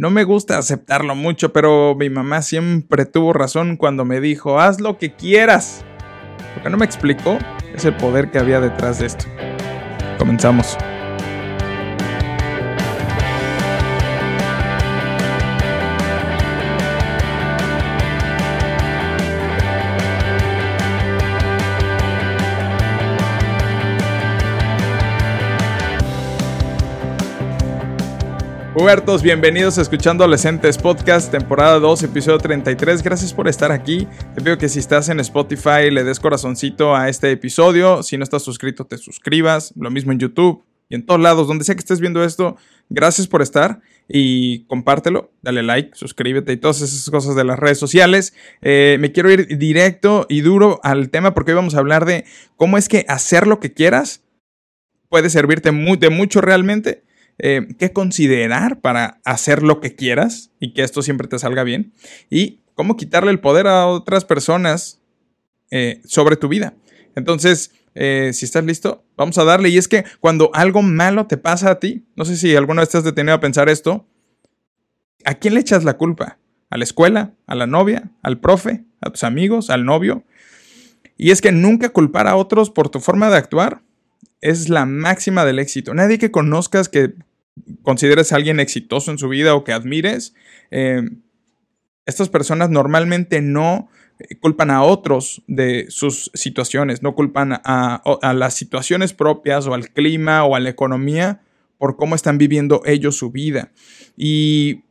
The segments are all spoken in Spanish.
No me gusta aceptarlo mucho, pero mi mamá siempre tuvo razón cuando me dijo, haz lo que quieras. Lo que no me explicó es el poder que había detrás de esto. Comenzamos. Hubertos, bienvenidos a Escuchando Adolescentes Podcast, temporada 2, episodio 33. Gracias por estar aquí. Te pido que si estás en Spotify le des corazoncito a este episodio. Si no estás suscrito, te suscribas. Lo mismo en YouTube y en todos lados, donde sea que estés viendo esto. Gracias por estar y compártelo, dale like, suscríbete y todas esas cosas de las redes sociales. Eh, me quiero ir directo y duro al tema porque hoy vamos a hablar de cómo es que hacer lo que quieras puede servirte de mucho realmente eh, qué considerar para hacer lo que quieras y que esto siempre te salga bien. Y cómo quitarle el poder a otras personas eh, sobre tu vida. Entonces, eh, si estás listo, vamos a darle. Y es que cuando algo malo te pasa a ti, no sé si alguna vez te has detenido a pensar esto, ¿a quién le echas la culpa? ¿A la escuela? ¿A la novia? ¿Al profe? ¿A tus amigos? ¿Al novio? Y es que nunca culpar a otros por tu forma de actuar es la máxima del éxito. Nadie que conozcas que consideres a alguien exitoso en su vida o que admires, eh, estas personas normalmente no eh, culpan a otros de sus situaciones, no culpan a, a, las situaciones propias o al clima o a la economía por cómo están viviendo ellos su vida. Y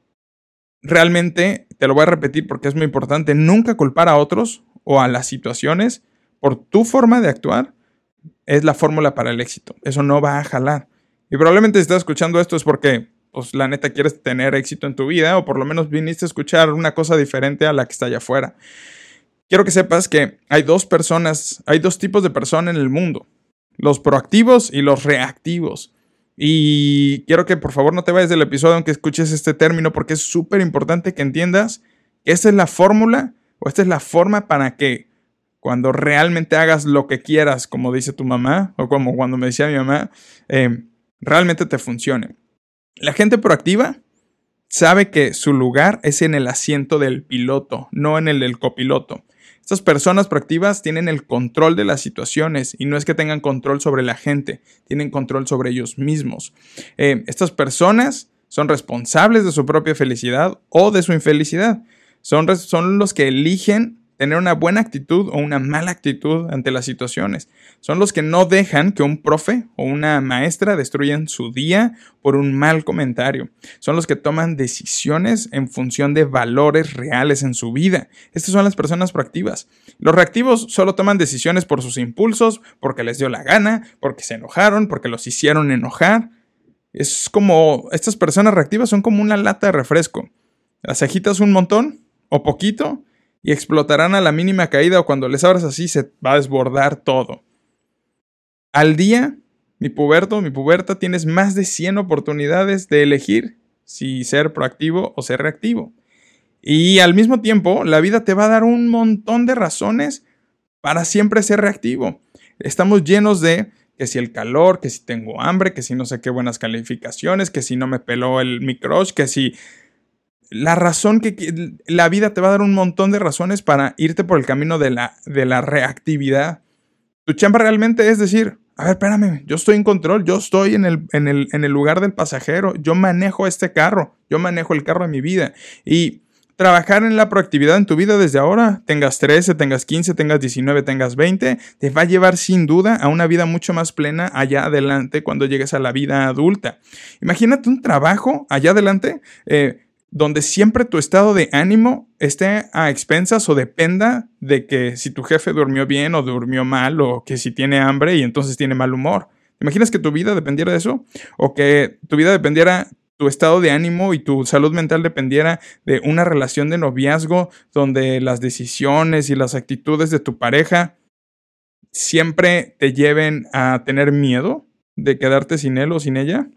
realmente, te lo voy a repetir porque es muy importante, nunca culpar a otros o a las situaciones por tu forma de actuar es la fórmula para el éxito. Eso no va a jalar. Y probablemente si estás escuchando esto es porque, pues la neta, quieres tener éxito en tu vida o por lo menos viniste a escuchar una cosa diferente a la que está allá afuera. Quiero que sepas que hay dos personas, hay dos tipos de personas en el mundo. Los proactivos y los reactivos. Y quiero que por favor no te vayas del episodio aunque escuches este término porque es súper importante que entiendas que esta es la fórmula o esta es la forma para que cuando realmente hagas lo que quieras, como dice tu mamá, o como cuando me decía mi mamá, eh, realmente te funcione. La gente proactiva sabe que su lugar es en el asiento del piloto, no en el del copiloto. Estas personas proactivas tienen el control de las situaciones y no es que tengan control sobre la gente, tienen control sobre ellos mismos. Eh, estas personas son responsables de su propia felicidad o de su infelicidad. Son, son los que eligen tener una buena actitud o una mala actitud ante las situaciones. Son los que no dejan que un profe o una maestra destruyan su día por un mal comentario. Son los que toman decisiones en función de valores reales en su vida. Estas son las personas proactivas. Los reactivos solo toman decisiones por sus impulsos, porque les dio la gana, porque se enojaron, porque los hicieron enojar. Es como, estas personas reactivas son como una lata de refresco. Las agitas un montón o poquito y explotarán a la mínima caída o cuando les abras así se va a desbordar todo. Al día, mi puberto, mi puberta, tienes más de 100 oportunidades de elegir si ser proactivo o ser reactivo. Y al mismo tiempo, la vida te va a dar un montón de razones para siempre ser reactivo. Estamos llenos de que si el calor, que si tengo hambre, que si no sé qué buenas calificaciones, que si no me peló el mi que si la razón que la vida te va a dar un montón de razones para irte por el camino de la, de la reactividad. Tu chamba realmente es decir, a ver, espérame, yo estoy en control, yo estoy en el, en el, en el lugar del pasajero, yo manejo este carro, yo manejo el carro de mi vida. Y trabajar en la proactividad en tu vida desde ahora, tengas 13, tengas 15, tengas 19, tengas 20, te va a llevar sin duda a una vida mucho más plena allá adelante cuando llegues a la vida adulta. Imagínate un trabajo allá adelante. Eh, donde siempre tu estado de ánimo esté a expensas o dependa de que si tu jefe durmió bien o durmió mal o que si tiene hambre y entonces tiene mal humor. ¿Te imaginas que tu vida dependiera de eso? O que tu vida dependiera, tu estado de ánimo y tu salud mental dependiera de una relación de noviazgo donde las decisiones y las actitudes de tu pareja siempre te lleven a tener miedo de quedarte sin él o sin ella?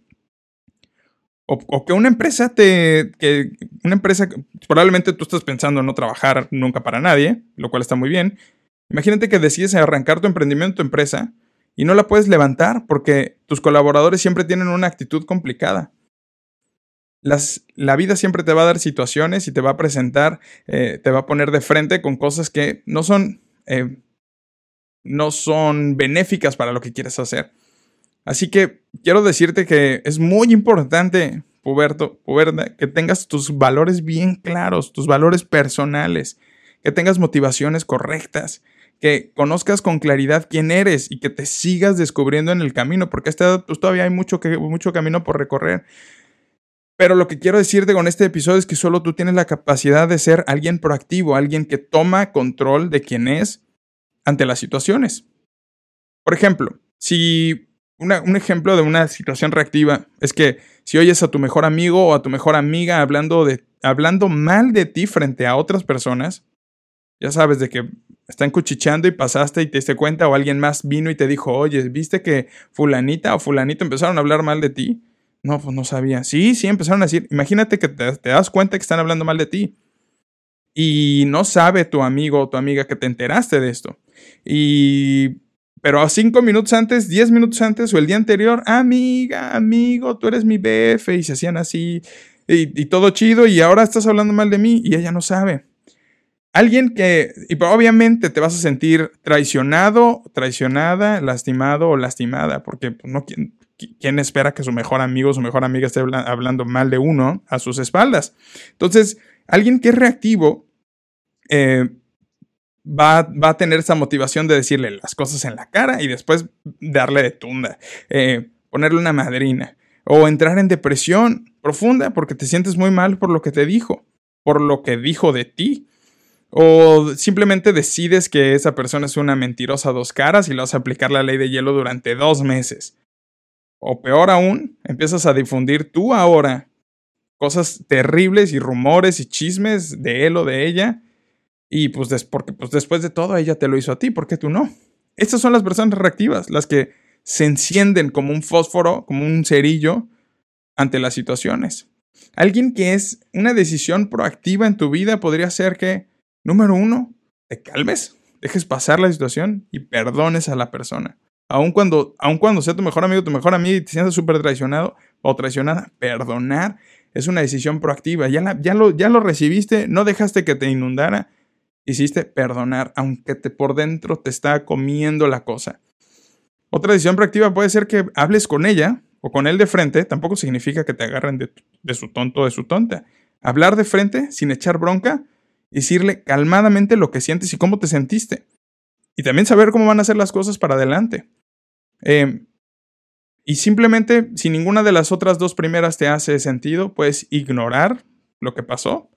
O, que una empresa te. que una empresa. Probablemente tú estás pensando en no trabajar nunca para nadie, lo cual está muy bien. Imagínate que decides arrancar tu emprendimiento, tu empresa, y no la puedes levantar porque tus colaboradores siempre tienen una actitud complicada. Las, la vida siempre te va a dar situaciones y te va a presentar, eh, te va a poner de frente con cosas que no son, eh, no son benéficas para lo que quieres hacer. Así que quiero decirte que es muy importante, puberto, puberta, que tengas tus valores bien claros, tus valores personales, que tengas motivaciones correctas, que conozcas con claridad quién eres y que te sigas descubriendo en el camino, porque a esta edad pues, todavía hay mucho, que, mucho camino por recorrer. Pero lo que quiero decirte con este episodio es que solo tú tienes la capacidad de ser alguien proactivo, alguien que toma control de quién es ante las situaciones. Por ejemplo, si un ejemplo de una situación reactiva es que si oyes a tu mejor amigo o a tu mejor amiga hablando, de, hablando mal de ti frente a otras personas, ya sabes de que están cuchicheando y pasaste y te diste cuenta o alguien más vino y te dijo, oye, ¿viste que fulanita o fulanito empezaron a hablar mal de ti? No, pues no sabía. Sí, sí, empezaron a decir, imagínate que te, te das cuenta que están hablando mal de ti. Y no sabe tu amigo o tu amiga que te enteraste de esto. Y pero a cinco minutos antes, diez minutos antes o el día anterior, amiga, amigo, tú eres mi BF y se hacían así y, todo chido y ahora estás hablando mal de mí y ella no sabe. Alguien que, y obviamente te vas a sentir traicionado, traicionada, lastimado o lastimada, porque pues, no, ¿quién, ¿quién, espera que su mejor amigo o su mejor amiga esté hablando mal de uno a sus espaldas? Entonces, alguien que es reactivo, eh, Va, va, a tener esa motivación de decirle las cosas en la cara y después darle de tunda, eh, ponerle una madrina o entrar en depresión profunda porque te sientes muy mal por lo que te dijo, por lo que dijo de ti. O simplemente decides que esa persona es una mentirosa a dos caras y le vas a aplicar la ley de hielo durante dos meses. O peor aún, empiezas a difundir tú ahora cosas terribles y rumores y chismes de él o de ella. Y pues, porque, pues después de todo ella te lo hizo a ti, ¿por qué tú no? Estas son las personas reactivas, las que se encienden como un fósforo, como un cerillo ante las situaciones. Alguien que es una decisión proactiva en tu vida podría ser que Número uno, te calmes, dejes pasar la situación y perdones a la persona. Aun cuando, aun cuando sea tu mejor amigo, tu mejor amiga y te sientas súper traicionado o traicionada, perdonar es una decisión proactiva. Ya, ya, lo, ya lo recibiste, no dejaste que te inundara, hiciste perdonar, aunque te, por dentro te está comiendo la cosa. Otra decisión proactiva puede ser que hables con ella o con él de frente, tampoco significa que te agarren de, su tonto o de su tonta. Hablar de frente sin echar bronca decirle calmadamente lo que sientes y cómo te sentiste. Y también saber cómo van a ser las cosas para adelante. Em, y simplemente, si ninguna de las otras dos primeras te hace sentido, puedes ignorar lo que pasó,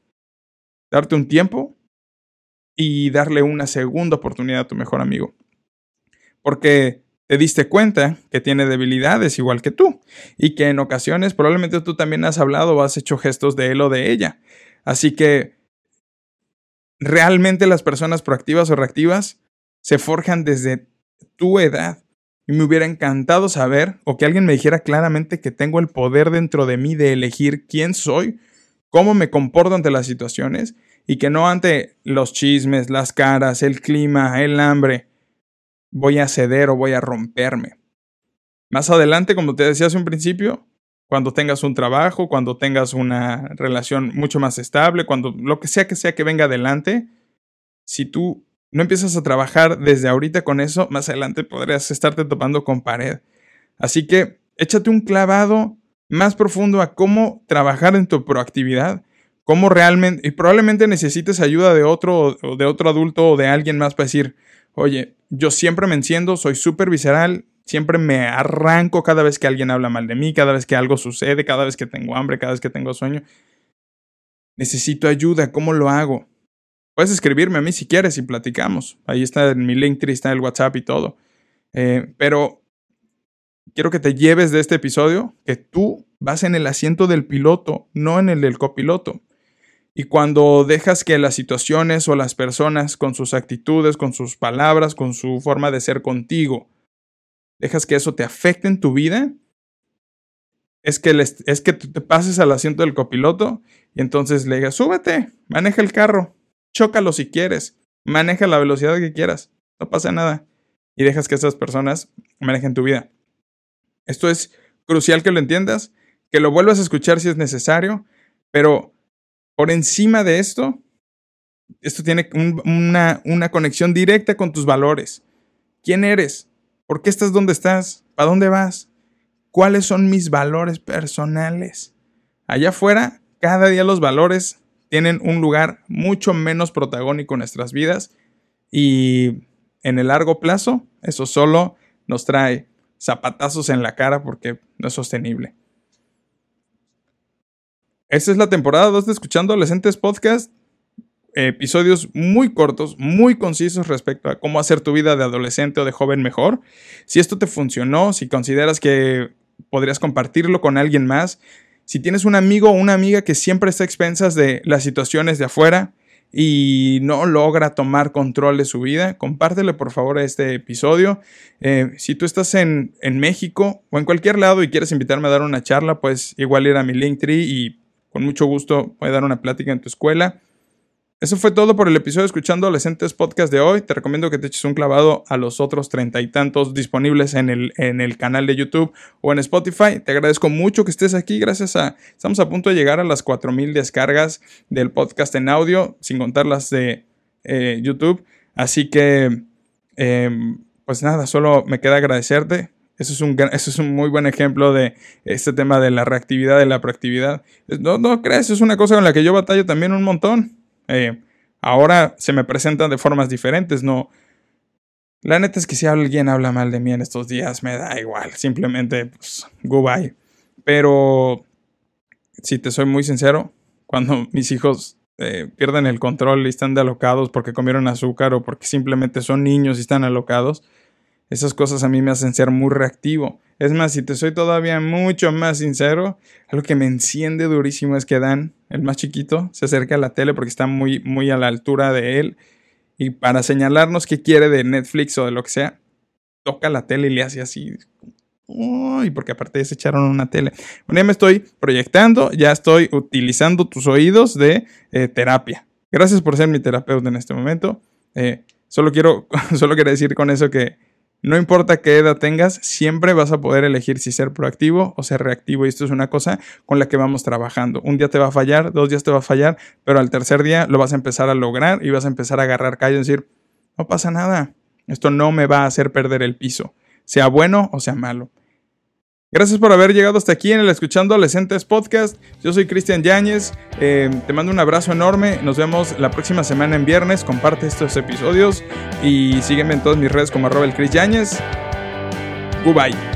darte un tiempo y darle una segunda oportunidad a tu mejor amigo. Porque te diste cuenta que tiene debilidades igual que tú y que en ocasiones probablemente tú también has hablado o has hecho gestos de él o de ella. Así que realmente las personas proactivas o reactivas se forjan desde tu edad. Y me hubiera encantado saber o que alguien me dijera claramente que tengo el poder dentro de mí de elegir quién soy, cómo me comporto ante las situaciones y que no ante los chismes, las caras, el clima, el hambre, voy a ceder o voy a romperme. Más adelante, como te decía hace un principio, cuando tengas un trabajo, cuando tengas una relación mucho más estable, cuando lo que sea que sea que venga adelante, si tú no empiezas a trabajar desde ahorita con eso, más adelante podrías estarte topando con pared. Así que échate un clavado más profundo a cómo trabajar en tu proactividad, cómo realmente, y probablemente necesites ayuda de otro, de otro adulto o de alguien más para decir, oye, yo siempre me enciendo, soy súper visceral, Siempre me arranco cada vez que alguien habla mal de mí, cada vez que algo sucede, cada vez que tengo hambre, cada vez que tengo sueño. Necesito ayuda, ¿cómo lo hago? Puedes escribirme a mí si quieres y platicamos. Ahí está en mi Linktree, está el WhatsApp y todo. Eh, pero quiero que te lleves de este episodio que tú vas en el asiento del piloto, no en el del copiloto. Y cuando dejas que las situaciones o las personas, con sus actitudes, con sus palabras, con su forma de ser contigo, dejas que eso te afecte en tu vida, es que, es que te pases al asiento del copiloto y entonces le digas, súbete, maneja el carro, chócalo si quieres, maneja la velocidad que quieras, no pasa nada. Y dejas que esas personas manejen tu vida. Esto es crucial que lo entiendas, que lo vuelvas a escuchar si es necesario, pero por encima de esto, esto tiene una, una conexión directa con tus valores. ¿Quién eres? ¿Por qué estás donde estás? ¿Para dónde vas? ¿Cuáles son mis valores personales? Allá afuera, cada día los valores tienen un lugar mucho menos protagónico en nuestras vidas y en el largo plazo eso solo nos trae zapatazos en la cara porque no es sostenible. Esta es la temporada 2 de Escuchando Adolescentes Podcast. Episodios muy cortos, muy concisos respecto a cómo hacer tu vida de adolescente o de joven mejor. Si esto te funcionó, si consideras que podrías compartirlo con alguien más, si tienes un amigo o una amiga que siempre está a expensas de las situaciones de afuera y no logra tomar control de su vida, compártele por favor este episodio. Eh, si tú estás en, en, México o en cualquier lado y quieres invitarme a dar una charla, pues igual ir a mi Linktree y con mucho gusto voy a dar una plática en tu escuela. Eso fue todo por el episodio Escuchando Adolescentes Podcast de hoy. Te recomiendo que te eches un clavado a los otros treinta y tantos disponibles en el, en el canal de YouTube o en Spotify. Te agradezco mucho que estés aquí. Gracias a. Estamos a punto de llegar a las 4000 descargas del podcast en audio, sin contar las de eh, YouTube. Así que, em, pues nada, solo me queda agradecerte. Eso es, un, eso es un muy buen ejemplo de este tema de la reactividad y la proactividad. No, no crees, es una cosa con la que yo batallo también un montón. Eh, ahora se me presentan de formas diferentes, no. La neta es que si alguien habla mal de mí en estos días, me da igual, simplemente, pues, goodbye. Pero, si te soy muy sincero, cuando mis hijos eh, pierden el control y están de alocados porque comieron azúcar o porque simplemente son niños y están alocados, esas cosas a mí me hacen ser muy reactivo. Es más, si te soy todavía mucho más sincero, algo que me enciende durísimo es que Dan, el más chiquito, se acerca a la tele porque está muy, muy a la altura de él y para señalarnos qué quiere de Netflix o de lo que sea, toca la tele y le hace así. Uy, porque aparte se echaron una tele. Bueno, ya me estoy proyectando, ya estoy utilizando tus oídos de eh, terapia. Gracias por ser mi terapeuta en este momento. Eh, solo quiero, solo quiero decir con eso que no importa qué edad tengas, siempre vas a poder elegir si ser proactivo o ser reactivo. Y esto es una cosa con la que vamos trabajando. Un día te va a fallar, dos días te va a fallar, pero al tercer día lo vas a empezar a lograr y vas a empezar a agarrar callo y decir, no pasa nada. Esto no me va a hacer perder el piso, sea bueno o sea malo. Gracias por haber llegado hasta aquí en el Escuchando Adolescentes Podcast. Yo soy Cristian Yáñez. Eh, te mando un abrazo enorme. Nos vemos la próxima semana en viernes. Comparte estos episodios y sígueme en todas mis redes como arroba el Chris Yáñez. Goodbye.